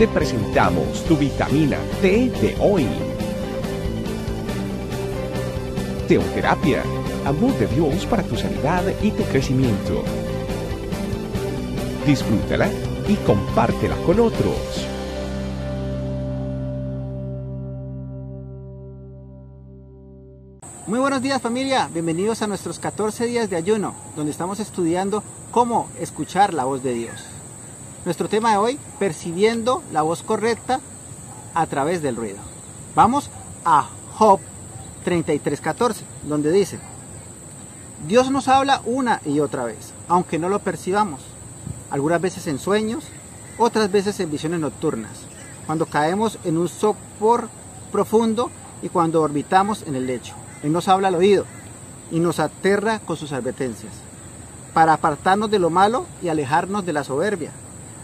te presentamos tu vitamina T de hoy. Teoterapia, amor de Dios para tu sanidad y tu crecimiento. Disfrútala y compártela con otros. Muy buenos días familia, bienvenidos a nuestros 14 días de ayuno, donde estamos estudiando cómo escuchar la voz de Dios. Nuestro tema de hoy, percibiendo la voz correcta a través del ruido. Vamos a Job 33:14, donde dice, Dios nos habla una y otra vez, aunque no lo percibamos, algunas veces en sueños, otras veces en visiones nocturnas, cuando caemos en un sopor profundo y cuando orbitamos en el lecho. Él nos habla al oído y nos aterra con sus advertencias, para apartarnos de lo malo y alejarnos de la soberbia,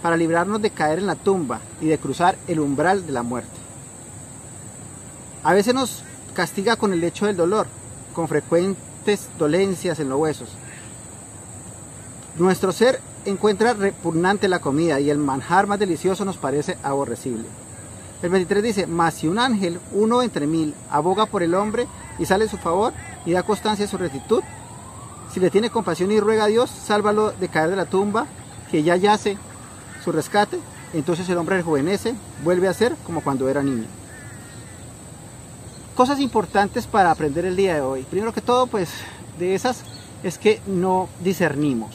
para librarnos de caer en la tumba y de cruzar el umbral de la muerte. A veces nos castiga con el hecho del dolor, con frecuentes dolencias en los huesos. Nuestro ser encuentra repugnante la comida y el manjar más delicioso nos parece aborrecible. El 23 dice, mas si un ángel, uno entre mil, aboga por el hombre y sale en su favor y da constancia de su rectitud, si le tiene compasión y ruega a Dios, sálvalo de caer de la tumba, que ya yace su rescate, entonces el hombre rejuvenece, vuelve a ser como cuando era niño. Cosas importantes para aprender el día de hoy. Primero que todo, pues de esas es que no discernimos.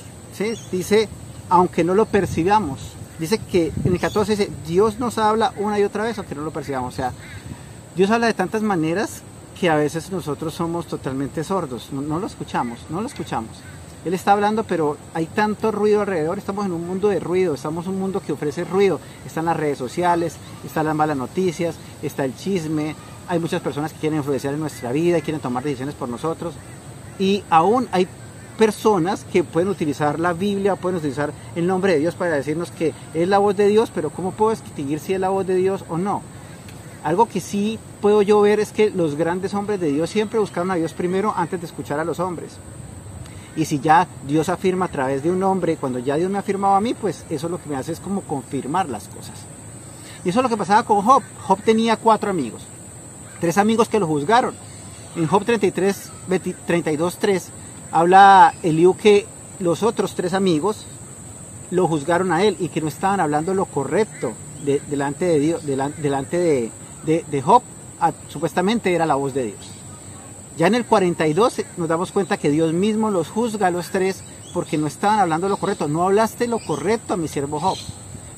Dice, aunque no lo percibamos. Dice que en el 14 dice, Dios nos habla una y otra vez aunque no lo percibamos. O sea, Dios habla de tantas maneras que a veces nosotros somos totalmente sordos. No lo escuchamos, no lo escuchamos. Él está hablando, pero hay tanto ruido alrededor, estamos en un mundo de ruido, estamos en un mundo que ofrece ruido. Están las redes sociales, están las malas noticias, está el chisme, hay muchas personas que quieren influenciar en nuestra vida y quieren tomar decisiones por nosotros. Y aún hay personas que pueden utilizar la Biblia, pueden utilizar el nombre de Dios para decirnos que es la voz de Dios, pero ¿cómo puedo distinguir si es la voz de Dios o no? Algo que sí puedo yo ver es que los grandes hombres de Dios siempre buscaron a Dios primero antes de escuchar a los hombres. Y si ya Dios afirma a través de un hombre, cuando ya Dios me ha afirmado a mí, pues eso lo que me hace es como confirmar las cosas. Y eso es lo que pasaba con Job. Job tenía cuatro amigos, tres amigos que lo juzgaron. En Job 33, 32, 3 habla Eliú que los otros tres amigos lo juzgaron a él y que no estaban hablando lo correcto delante de Dios, delante de, Job, supuestamente era la voz de Dios. Ya en el 42 nos damos cuenta que Dios mismo los juzga a los tres porque no estaban hablando lo correcto. No hablaste lo correcto a mi siervo Job.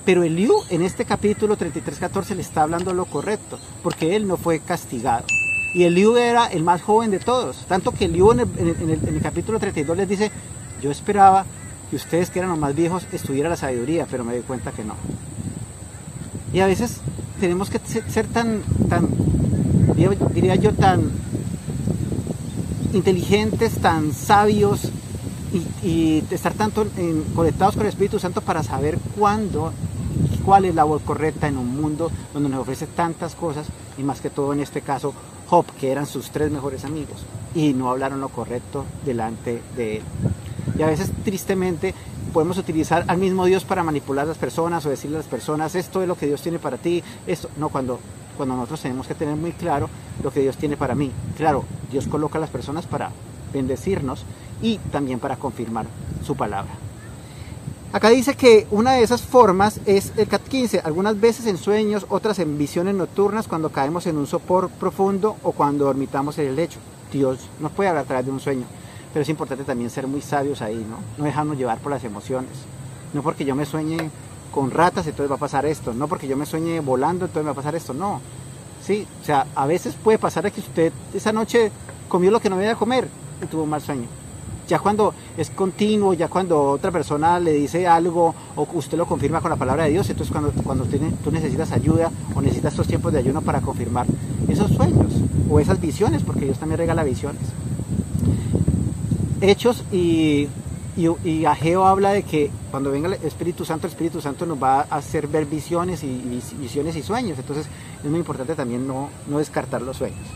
Pero Eliú en este capítulo 33-14 le está hablando lo correcto porque él no fue castigado. Y Eliú era el más joven de todos. Tanto que Eliú en el, en el, capítulo 32 les dice, yo esperaba que ustedes que eran los más viejos estuviera la sabiduría, pero me doy cuenta que no. Y a veces tenemos que ser tan, tan diría yo, tan inteligentes, tan sabios y, estar tanto conectados con el Espíritu Santo para saber cuándo y cuál es la voz correcta en un mundo donde nos ofrece tantas cosas y más que todo en este caso Job, que eran sus tres mejores amigos y no hablaron lo correcto delante de él. Y a veces tristemente podemos utilizar al mismo Dios para manipular a las personas o decirle a las personas esto es lo que Dios tiene para ti, esto no cuando cuando nosotros tenemos que tener muy claro lo que Dios tiene para mí. Claro, Dios coloca a las personas para bendecirnos y también para confirmar su palabra. Acá dice que una de esas formas es el CAT 15, algunas veces en sueños, otras en visiones nocturnas cuando caemos en un sopor profundo o cuando dormitamos en el lecho. Dios nos puede hablar a través de un sueño, pero es importante también ser muy sabios ahí, ¿no? No dejarnos llevar por las emociones. No porque yo me sueñe con ratas, entonces va a pasar esto. No porque yo me sueñe volando, entonces va a pasar esto. No. Sí, o sea, a veces puede pasar que usted esa noche comió lo que no debía comer y tuvo un mal sueño. Ya cuando es continuo, ya cuando otra persona le dice algo o usted lo confirma con la palabra de Dios, entonces cuando, cuando tú necesitas ayuda o necesitas estos tiempos de ayuno para confirmar esos sueños o esas visiones, porque Dios también regala visiones. Hechos y y, Ageo habla de que cuando venga el Espíritu Santo, el Espíritu Santo nos va a hacer ver visiones y, visiones y sueños. Entonces es muy importante también no, no descartar los sueños.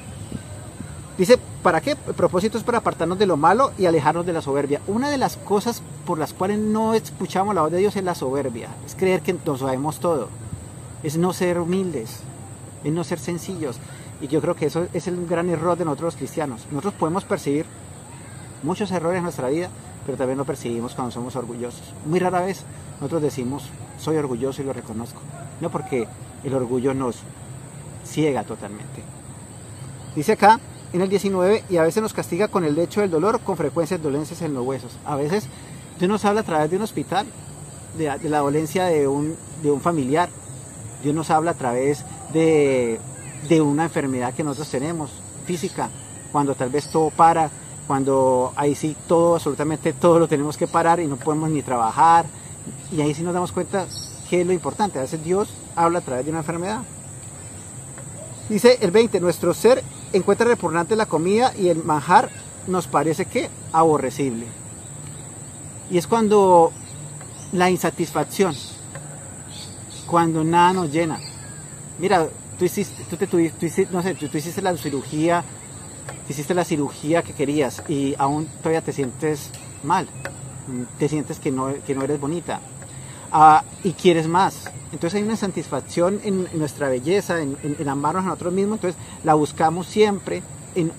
Dice, ¿para qué? El propósito es para apartarnos de lo malo y alejarnos de la soberbia. Una de las cosas por las cuales no escuchamos la voz de Dios es la soberbia. Es creer que nos sabemos todo. es no ser humildes, es no ser sencillos. Y yo creo que eso es el gran error de nosotros los cristianos. Nosotros podemos percibir muchos errores en nuestra vida, pero también lo percibimos cuando somos orgullosos. Muy rara vez nosotros decimos, soy orgulloso y lo reconozco. No porque el orgullo nos ciega totalmente. Dice acá en el 19, y a veces nos castiga con el hecho del dolor, con frecuencias dolencias en los huesos. A veces Dios nos habla a través de un hospital, de, la dolencia de un, de un familiar. Dios nos habla a través de, de una enfermedad que nosotros tenemos, física, cuando tal vez todo para, cuando ahí sí todo, absolutamente todo lo tenemos que parar y no podemos ni trabajar. Y ahí sí nos damos cuenta que es lo importante. A veces Dios habla a través de una enfermedad. Dice el 20, nuestro ser encuentra repugnante la comida y el manjar nos parece que aborrecible. Y es cuando la insatisfacción, cuando nada nos llena. Mira, tú hiciste, tú, te, hiciste, no sé, tú, hiciste la cirugía, hiciste la cirugía que querías y aún todavía te sientes mal, te sientes que no, que no eres bonita ah, y quieres más. Entonces hay una satisfacción en, nuestra belleza, en, en, amarnos a nosotros mismos, entonces la buscamos siempre,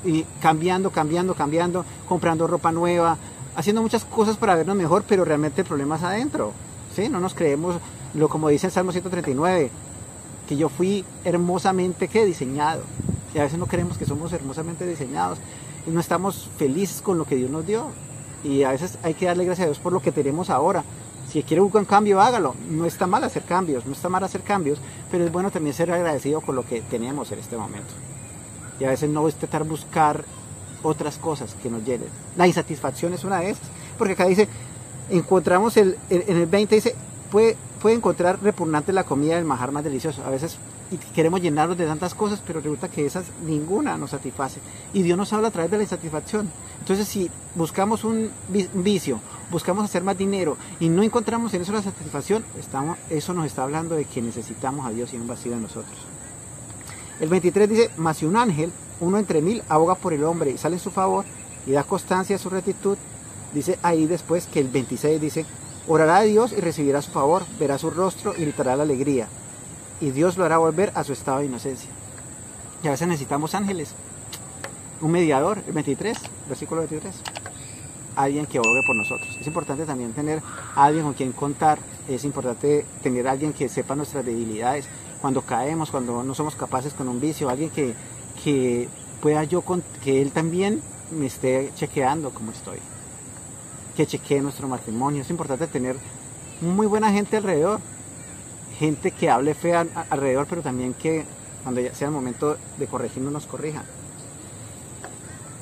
y cambiando, cambiando, cambiando, comprando ropa nueva, haciendo muchas cosas para vernos mejor, pero realmente el problema es adentro. ¿sí? No nos creemos, lo como dice el Salmo 139, que yo fui hermosamente ¿qué? diseñado. Y a veces no creemos que somos hermosamente diseñados y no estamos felices con lo que Dios nos dio. Y a veces hay que darle gracias a Dios por lo que tenemos ahora. Si quiere un cambio, hágalo. No está mal hacer cambios, no está mal hacer cambios, pero es bueno también ser agradecido con lo que tenemos en este momento. Y a veces no intentar buscar otras cosas que nos llenen. La insatisfacción es una de estas, porque acá dice, encontramos el, en el 20 dice, puede, puede encontrar repugnante la comida del majar más delicioso. A veces queremos llenarnos de tantas cosas, pero resulta que esas ninguna nos satisface. Y Dios nos habla a través de la insatisfacción. Entonces, si buscamos un vicio, buscamos hacer más dinero y no encontramos en eso la satisfacción, estamos, eso nos está hablando de que necesitamos a Dios y un vacío en nosotros. El 23 dice, mas si un ángel, uno entre mil, aboga por el hombre y sale en su favor y da constancia a su rectitud, dice ahí después que el 26 dice, orará a Dios y recibirá su favor, verá su rostro y gritará la alegría, y Dios lo hará volver a su estado de inocencia. Y a veces necesitamos ángeles, un mediador, el 23, versículo 23, alguien que abogue por nosotros. Es importante también tener alguien con quien contar, es importante tener alguien que sepa nuestras debilidades, cuando caemos, cuando no somos capaces con un vicio, alguien que, que pueda yo, que él también me esté chequeando como estoy, que chequee nuestro matrimonio. Es importante tener muy buena gente alrededor, gente que hable fe alrededor, pero también que cuando ya sea el momento de corregirnos nos corrija.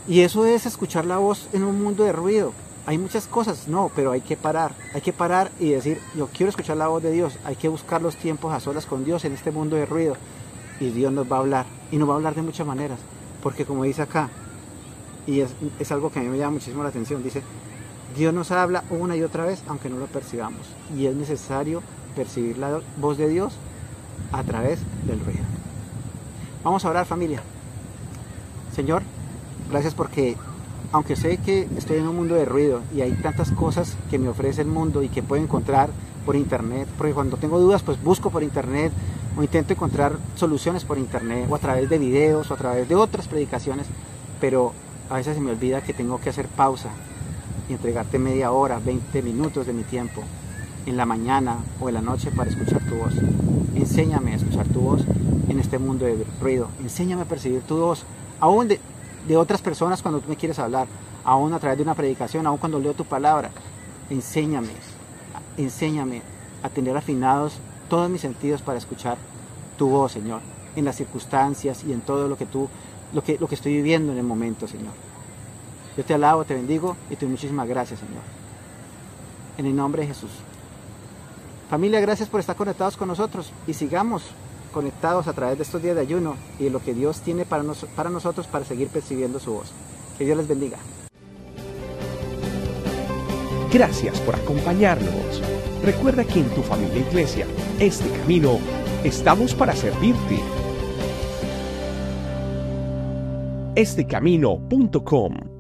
Y eso es escuchar la voz en un mundo de ruido. Hay muchas cosas, no, pero hay que parar, hay que parar y decir, yo quiero escuchar la voz de Dios, hay que buscar los tiempos a solas con Dios en este mundo de ruido. Y Dios nos va a hablar. Y nos va a hablar de muchas maneras, porque como dice acá, y es algo que a mí me llama muchísimo la atención, dice, Dios nos habla una y otra vez aunque no lo percibamos. Y es necesario percibir la voz de Dios a través del ruido. Vamos a orar familia. Señor, gracias porque aunque sé que estoy en un mundo de ruido y hay tantas cosas que me ofrece el mundo y que puedo encontrar por internet, porque cuando tengo dudas pues busco por internet o intento encontrar soluciones por internet o a través de videos o a través de otras predicaciones, pero a veces se me olvida que tengo que hacer pausa y entregarte media hora, 20 minutos de mi tiempo en la mañana o en la noche para escuchar tu voz. Enséñame a escuchar tu voz en este mundo de ruido. Enséñame a percibir tu voz, aún de, otras personas cuando tú me quieres hablar, aún a través de una predicación, aún cuando leo tu palabra. Enséñame, enséñame a tener afinados todos mis sentidos para escuchar tu voz, Señor, en las circunstancias y en todo lo que tú, lo que, lo que estoy viviendo en el momento, Señor. Yo te alabo, te bendigo y te doy muchísimas gracias, Señor. En el nombre de Jesús. Familia, gracias por estar conectados con nosotros y sigamos conectados a través de estos días de ayuno y de lo que Dios tiene para, para nosotros para seguir percibiendo su voz. Que Dios les bendiga. Gracias por acompañarnos. Recuerda que en tu familia iglesia, este camino, estamos para servirte. Estecamino.com